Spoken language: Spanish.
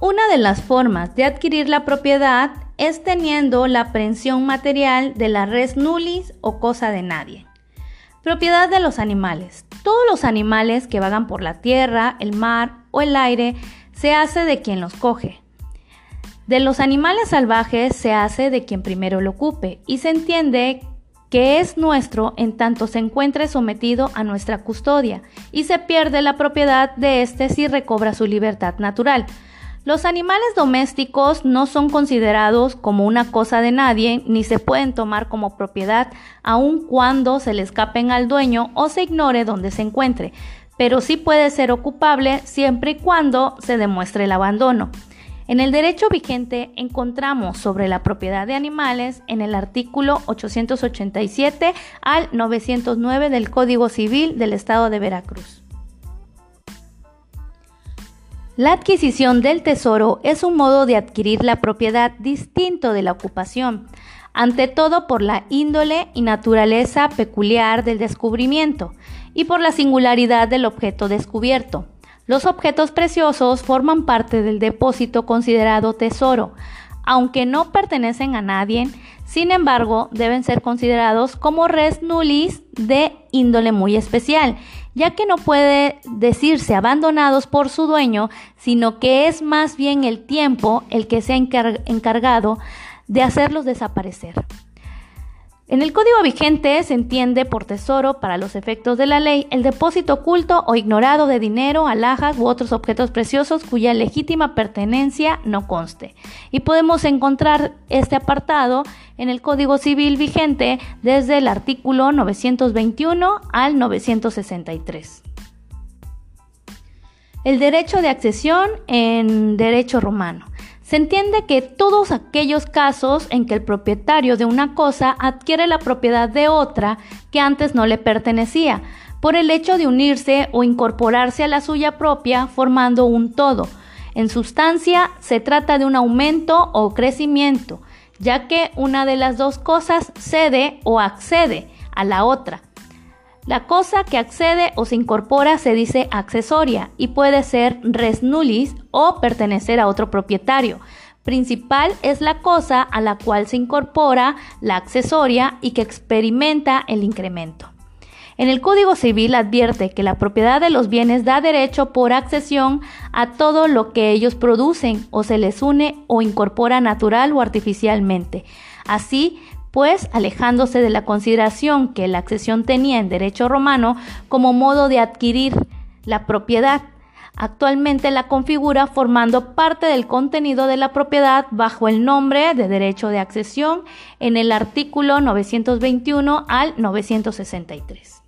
Una de las formas de adquirir la propiedad es teniendo la aprehensión material de la res nullis o cosa de nadie. Propiedad de los animales. Todos los animales que vagan por la tierra, el mar o el aire se hace de quien los coge. De los animales salvajes se hace de quien primero lo ocupe y se entiende que es nuestro en tanto se encuentre sometido a nuestra custodia y se pierde la propiedad de éste si recobra su libertad natural. Los animales domésticos no son considerados como una cosa de nadie ni se pueden tomar como propiedad aun cuando se le escapen al dueño o se ignore dónde se encuentre, pero sí puede ser ocupable siempre y cuando se demuestre el abandono. En el derecho vigente encontramos sobre la propiedad de animales en el artículo 887 al 909 del Código Civil del Estado de Veracruz. La adquisición del tesoro es un modo de adquirir la propiedad distinto de la ocupación, ante todo por la índole y naturaleza peculiar del descubrimiento y por la singularidad del objeto descubierto. Los objetos preciosos forman parte del depósito considerado tesoro, aunque no pertenecen a nadie, sin embargo, deben ser considerados como res nullis de índole muy especial, ya que no puede decirse abandonados por su dueño, sino que es más bien el tiempo el que se ha encargado de hacerlos desaparecer. En el código vigente se entiende por tesoro, para los efectos de la ley, el depósito oculto o ignorado de dinero, alhajas u otros objetos preciosos cuya legítima pertenencia no conste. Y podemos encontrar este apartado en el Código Civil vigente desde el artículo 921 al 963. El derecho de accesión en derecho romano. Se entiende que todos aquellos casos en que el propietario de una cosa adquiere la propiedad de otra que antes no le pertenecía, por el hecho de unirse o incorporarse a la suya propia formando un todo. En sustancia, se trata de un aumento o crecimiento, ya que una de las dos cosas cede o accede a la otra. La cosa que accede o se incorpora se dice accesoria y puede ser res nullis o pertenecer a otro propietario. Principal es la cosa a la cual se incorpora la accesoria y que experimenta el incremento. En el Código Civil advierte que la propiedad de los bienes da derecho por accesión a todo lo que ellos producen o se les une o incorpora natural o artificialmente. Así, pues alejándose de la consideración que la accesión tenía en derecho romano como modo de adquirir la propiedad. Actualmente la configura formando parte del contenido de la propiedad bajo el nombre de derecho de accesión en el artículo 921 al 963.